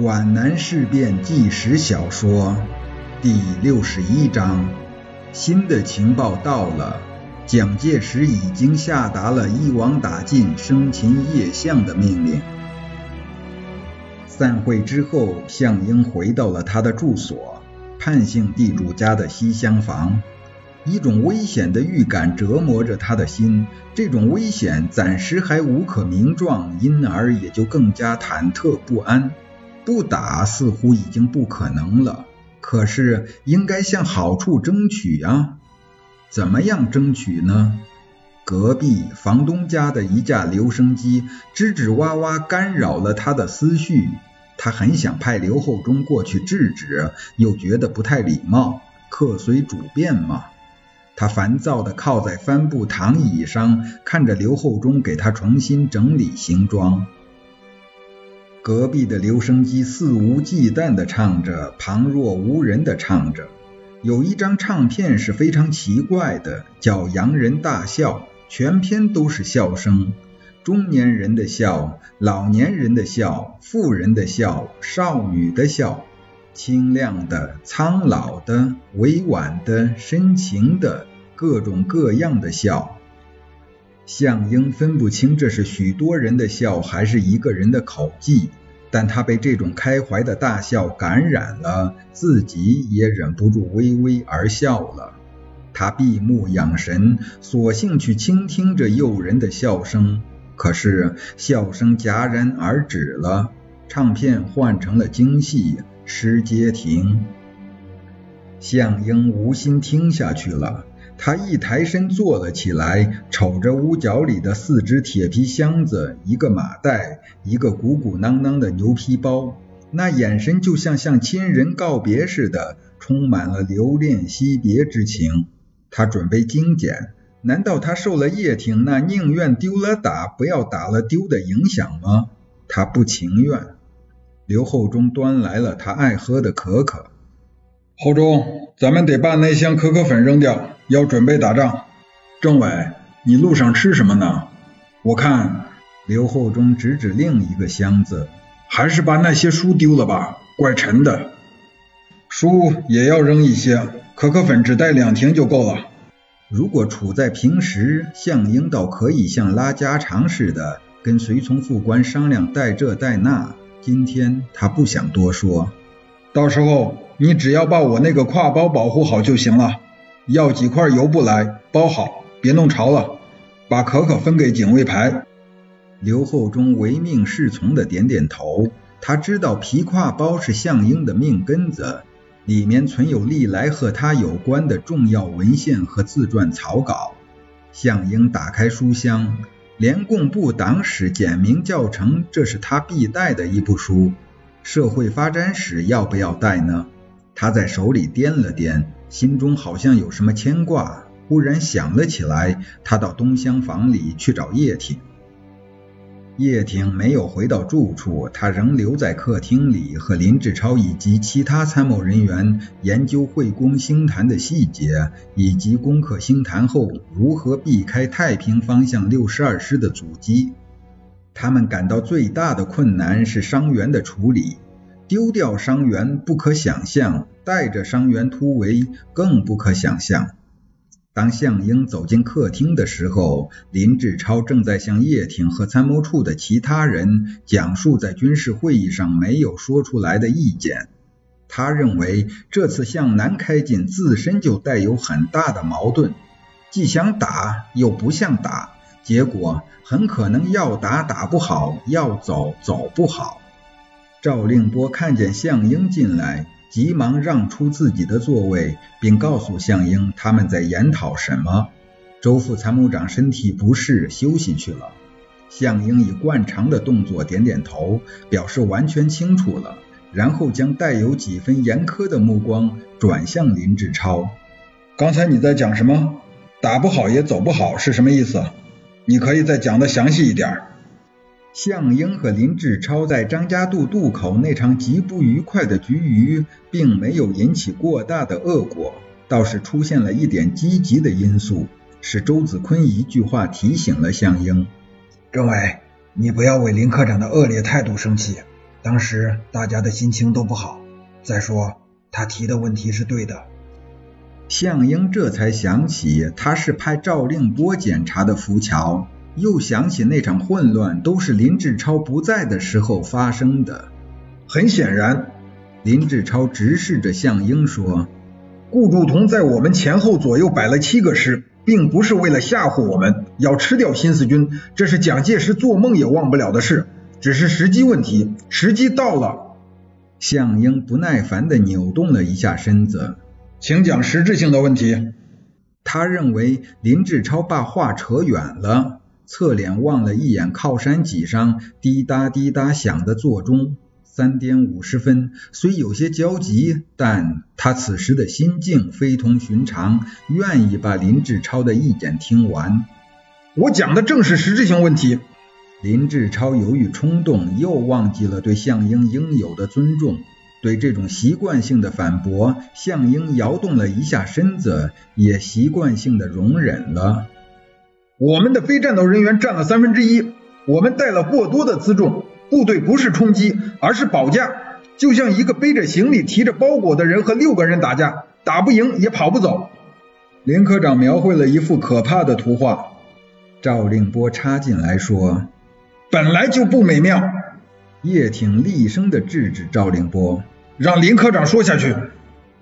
皖南事变纪实小说第六十一章：新的情报到了，蒋介石已经下达了一网打尽、生擒叶相的命令。散会之后，项英回到了他的住所——潘姓地主家的西厢房。一种危险的预感折磨着他的心，这种危险暂时还无可名状，因而也就更加忐忑不安。不打似乎已经不可能了，可是应该向好处争取啊！怎么样争取呢？隔壁房东家的一架留声机吱吱哇哇干扰了他的思绪，他很想派刘厚忠过去制止，又觉得不太礼貌，客随主便嘛。他烦躁地靠在帆布躺椅上，看着刘厚忠给他重新整理行装。隔壁的留声机肆无忌惮地唱着，旁若无人地唱着。有一张唱片是非常奇怪的，叫《洋人大笑》，全篇都是笑声，中年人的笑，老年人的笑，妇人的笑，少女的笑，清亮的、苍老的、委婉的、深情的，各种各样的笑。向英分不清这是许多人的笑，还是一个人的口技，但他被这种开怀的大笑感染了，自己也忍不住微微而笑了。他闭目养神，索性去倾听这诱人的笑声。可是笑声戛然而止了，唱片换成了京戏《失街亭》。向英无心听下去了。他一抬身坐了起来，瞅着屋角里的四只铁皮箱子、一个马袋、一个鼓鼓囊囊的牛皮包，那眼神就像向亲人告别似的，充满了留恋惜别之情。他准备精简，难道他受了叶挺那宁愿丢了打，不要打了丢的影响吗？他不情愿。刘厚忠端来了他爱喝的可可。厚忠，咱们得把那箱可可粉扔掉。要准备打仗，政委，你路上吃什么呢？我看刘厚忠指指另一个箱子，还是把那些书丢了吧，怪沉的。书也要扔一些，可可粉只带两瓶就够了。如果处在平时，项英倒可以像拉家常似的跟随从副官商量带这带那。今天他不想多说，到时候你只要把我那个挎包保护好就行了。要几块油布来包好，别弄潮了。把可可分给警卫排。刘厚忠唯命是从的点点头。他知道皮挎包是项英的命根子，里面存有历来和他有关的重要文献和自传草稿。项英打开书箱，联共部党史简明教程，这是他必带的一部书。社会发展史要不要带呢？他在手里掂了掂。心中好像有什么牵挂，忽然想了起来。他到东厢房里去找叶挺。叶挺没有回到住处，他仍留在客厅里，和林志超以及其他参谋人员研究会攻星坛的细节，以及攻克星坛后如何避开太平方向六十二师的阻击。他们感到最大的困难是伤员的处理。丢掉伤员不可想象，带着伤员突围更不可想象。当项英走进客厅的时候，林志超正在向叶挺和参谋处的其他人讲述在军事会议上没有说出来的意见。他认为这次向南开进自身就带有很大的矛盾，既想打又不像打，结果很可能要打打不好，要走走不好。赵令波看见项英进来，急忙让出自己的座位，并告诉项英他们在研讨什么。周副参谋长身体不适，休息去了。项英以惯常的动作点点头，表示完全清楚了，然后将带有几分严苛的目光转向林志超：“刚才你在讲什么？打不好也走不好是什么意思？你可以再讲的详细一点。”项英和林志超在张家渡渡口那场极不愉快的局余，并没有引起过大的恶果，倒是出现了一点积极的因素，是周子坤一句话提醒了项英：“政委，你不要为林科长的恶劣态度生气，当时大家的心情都不好。再说，他提的问题是对的。向英这才想起他是派赵令波检查的浮桥，又想起那场混乱都是林志超不在的时候发生的。很显然，林志超直视着向英说：“顾祝同在我们前后左右摆了七个师，并不是为了吓唬我们，要吃掉新四军，这是蒋介石做梦也忘不了的事。只是时机问题，时机到了。”向英不耐烦地扭动了一下身子。请讲实质性的问题。他认为林志超把话扯远了，侧脸望了一眼靠山脊上滴答滴答响的座钟，三点五十分。虽有些焦急，但他此时的心境非同寻常，愿意把林志超的意见听完。我讲的正是实质性问题。林志超由于冲动，又忘记了对向英应有的尊重。对这种习惯性的反驳，向英摇动了一下身子，也习惯性的容忍了。我们的非战斗人员占了三分之一，我们带了过多的辎重，部队不是冲击，而是保驾，就像一个背着行李、提着包裹的人和六个人打架，打不赢也跑不走。林科长描绘了一幅可怕的图画。赵令波插进来说：“本来就不美妙。”叶挺厉声地制止赵令波，让林科长说下去。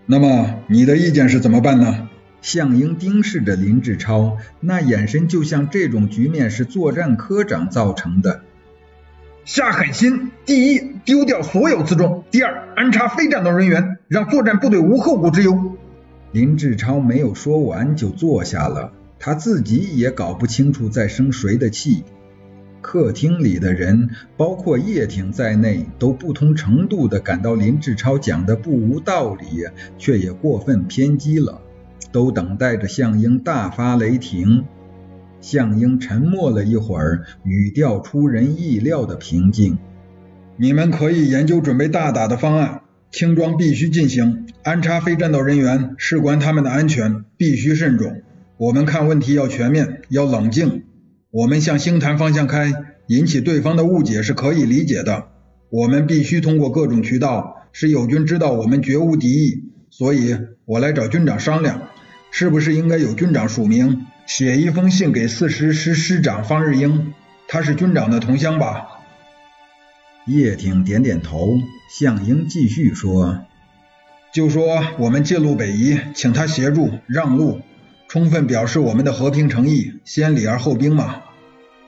那么你的意见是怎么办呢？向英盯视着林志超，那眼神就像这种局面是作战科长造成的。下狠心，第一，丢掉所有辎重；第二，安插非战斗人员，让作战部队无后顾之忧。林志超没有说完就坐下了，他自己也搞不清楚在生谁的气。客厅里的人，包括叶挺在内，都不同程度的感到林志超讲的不无道理，却也过分偏激了，都等待着向英大发雷霆。向英沉默了一会儿，语调出人意料的平静：“你们可以研究准备大打的方案，轻装必须进行，安插非战斗人员，事关他们的安全，必须慎重。我们看问题要全面，要冷静。”我们向星坛方向开，引起对方的误解是可以理解的。我们必须通过各种渠道使友军知道我们绝无敌意。所以，我来找军长商量，是不是应该有军长署名，写一封信给四师师师长方日英，他是军长的同乡吧？叶挺点点头。向英继续说：“就说我们借路北移，请他协助让路，充分表示我们的和平诚意，先礼而后兵嘛。”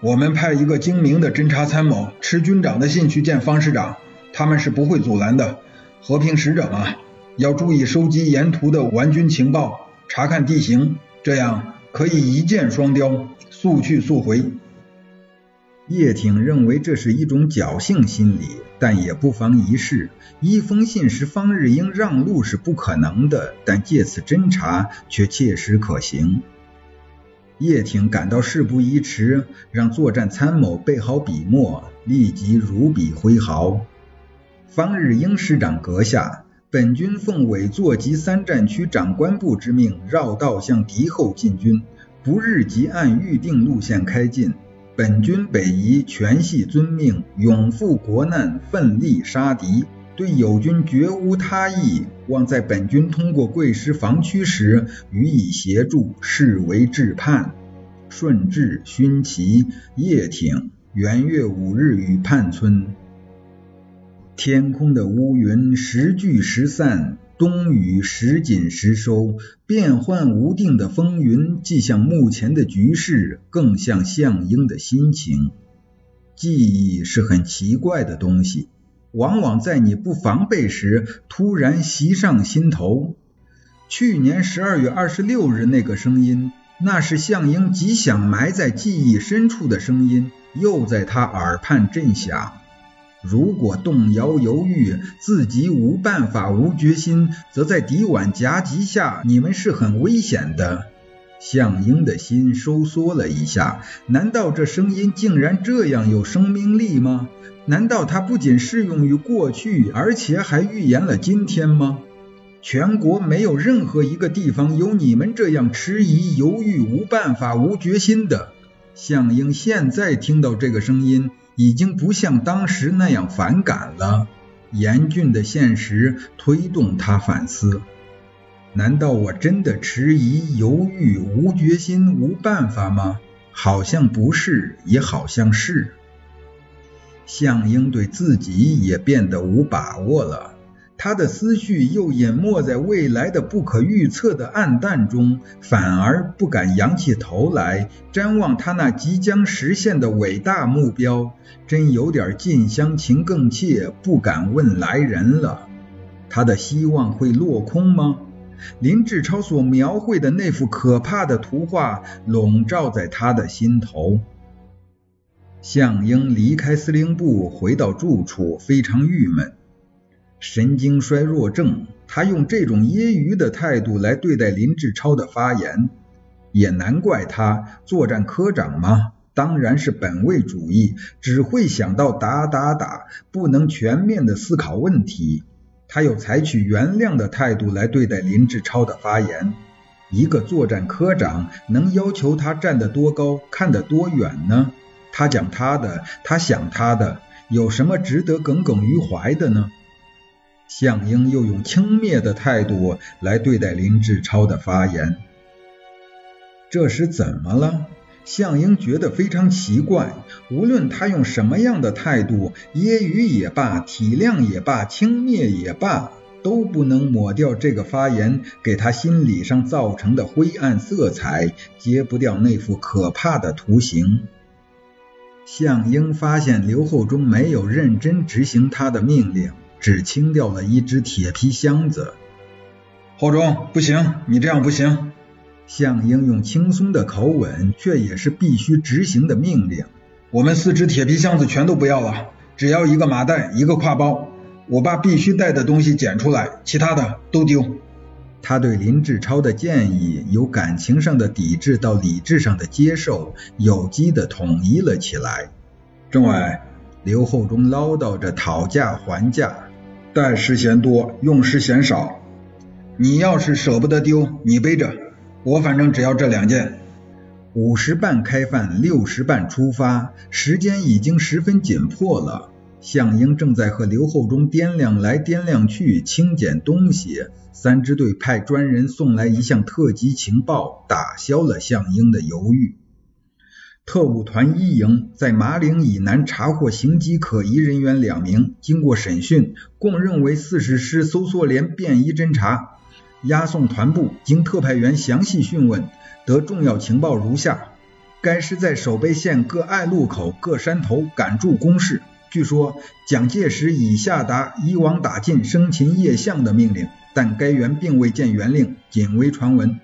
我们派一个精明的侦察参谋，持军长的信去见方师长，他们是不会阻拦的。和平使者嘛，要注意收集沿途的顽军情报，查看地形，这样可以一箭双雕，速去速回。叶挺认为这是一种侥幸心理，但也不妨一试。一封信使方日英让路是不可能的，但借此侦查却切实可行。叶挺感到事不宜迟，让作战参谋备好笔墨，立即如笔挥毫。方日英师长阁下，本军奉委座及三战区长官部之命，绕道向敌后进军，不日即按预定路线开进。本军北移全系遵命，勇赴国难，奋力杀敌，对友军绝无他意。望在本军通过贵师防区时予以协助，视为致叛。顺治勋旗叶挺元月五日与叛村。天空的乌云时聚时散，冬雨时紧时收，变幻无定的风云，既像目前的局势，更像向英的心情。记忆是很奇怪的东西。往往在你不防备时，突然袭上心头。去年十二月二十六日那个声音，那是向英极想埋在记忆深处的声音，又在他耳畔震响。如果动摇犹豫，自己无办法、无决心，则在敌晚夹击下，你们是很危险的。向英的心收缩了一下。难道这声音竟然这样有生命力吗？难道它不仅适用于过去，而且还预言了今天吗？全国没有任何一个地方有你们这样迟疑、犹豫、无办法、无决心的。向英现在听到这个声音，已经不像当时那样反感了。严峻的现实推动他反思：难道我真的迟疑、犹豫、无决心、无办法吗？好像不是，也好像是。项英对自己也变得无把握了。他的思绪又淹没在未来的不可预测的暗淡中，反而不敢仰起头来瞻望他那即将实现的伟大目标，真有点近乡情更怯，不敢问来人了。他的希望会落空吗？林志超所描绘的那幅可怕的图画笼罩在他的心头。向英离开司令部，回到住处，非常郁闷。神经衰弱症，他用这种揶揄的态度来对待林志超的发言，也难怪他作战科长嘛，当然是本位主义，只会想到打打打，不能全面的思考问题。他又采取原谅的态度来对待林志超的发言。一个作战科长能要求他站得多高，看得多远呢？他讲他的，他想他的，有什么值得耿耿于怀的呢？向英又用轻蔑的态度来对待林志超的发言，这是怎么了？向英觉得非常奇怪。无论他用什么样的态度，揶揄也罢，体谅也罢，轻蔑也罢，都不能抹掉这个发言给他心理上造成的灰暗色彩，揭不掉那幅可怕的图形。向英发现刘厚忠没有认真执行他的命令。只清掉了一只铁皮箱子。厚忠，不行，你这样不行。向英用轻松的口吻，却也是必须执行的命令。我们四只铁皮箱子全都不要了，只要一个麻袋，一个挎包。我把必须带的东西捡出来，其他的都丢。他对林志超的建议，由感情上的抵制到理智上的接受，有机的统一了起来。政委，刘厚忠唠叨着讨价还价。带时嫌多，用时嫌少。你要是舍不得丢，你背着。我反正只要这两件。五时半开饭，六时半出发，时间已经十分紧迫了。向英正在和刘厚忠掂量来掂量去，清捡东西。三支队派专人送来一项特级情报，打消了向英的犹豫。特务团一营在马岭以南查获行迹可疑人员两名，经过审讯，供认为四十师搜索连便衣侦察。押送团部经特派员详细讯问，得重要情报如下：该师在守备线各隘路口、各山头赶驻工事。据说蒋介石已下达一网打尽、生擒叶相的命令，但该员并未见原令，仅为传闻。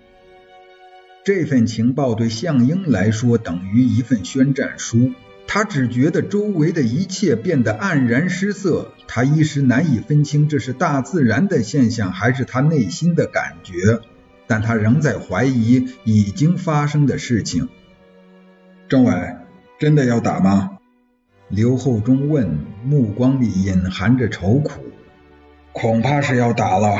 这份情报对项英来说等于一份宣战书，他只觉得周围的一切变得黯然失色，他一时难以分清这是大自然的现象还是他内心的感觉，但他仍在怀疑已经发生的事情。政委，真的要打吗？刘厚忠问，目光里隐含着愁苦。恐怕是要打了。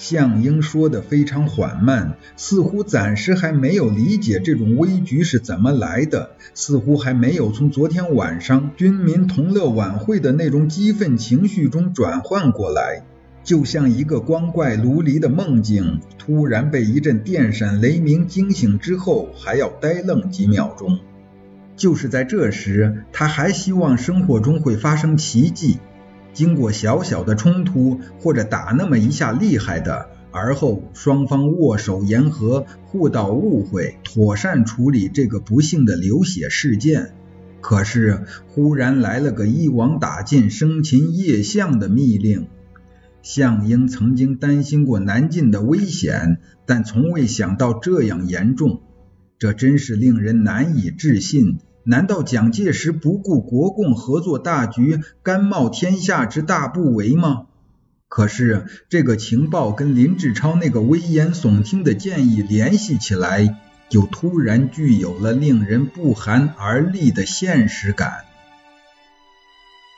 向英说的非常缓慢，似乎暂时还没有理解这种危局是怎么来的，似乎还没有从昨天晚上军民同乐晚会的那种激愤情绪中转换过来，就像一个光怪陆离的梦境，突然被一阵电闪雷鸣惊醒之后，还要呆愣几秒钟。就是在这时，他还希望生活中会发生奇迹。经过小小的冲突，或者打那么一下厉害的，而后双方握手言和，互道误会，妥善处理这个不幸的流血事件。可是忽然来了个一网打尽、生擒叶相的密令。项英曾经担心过南进的危险，但从未想到这样严重。这真是令人难以置信。难道蒋介石不顾国共合作大局，甘冒天下之大不韪吗？可是这个情报跟林志超那个危言耸听的建议联系起来，就突然具有了令人不寒而栗的现实感。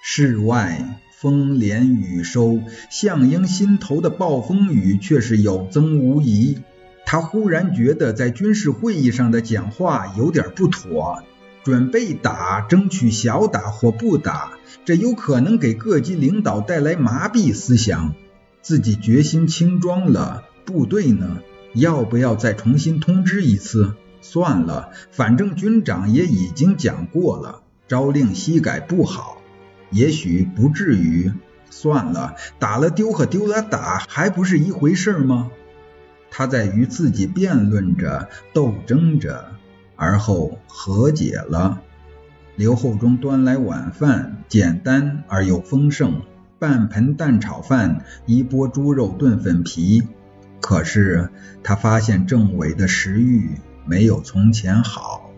室外风连雨收，项英心头的暴风雨却是有增无疑。他忽然觉得在军事会议上的讲话有点不妥。准备打，争取小打或不打，这有可能给各级领导带来麻痹思想。自己决心轻装了，部队呢？要不要再重新通知一次？算了，反正军长也已经讲过了，朝令夕改不好。也许不至于。算了，打了丢和丢了打还不是一回事吗？他在与自己辩论着，斗争着，而后和解了。刘厚忠端来晚饭，简单而又丰盛，半盆蛋炒饭，一钵猪肉炖粉皮。可是他发现政委的食欲没有从前好。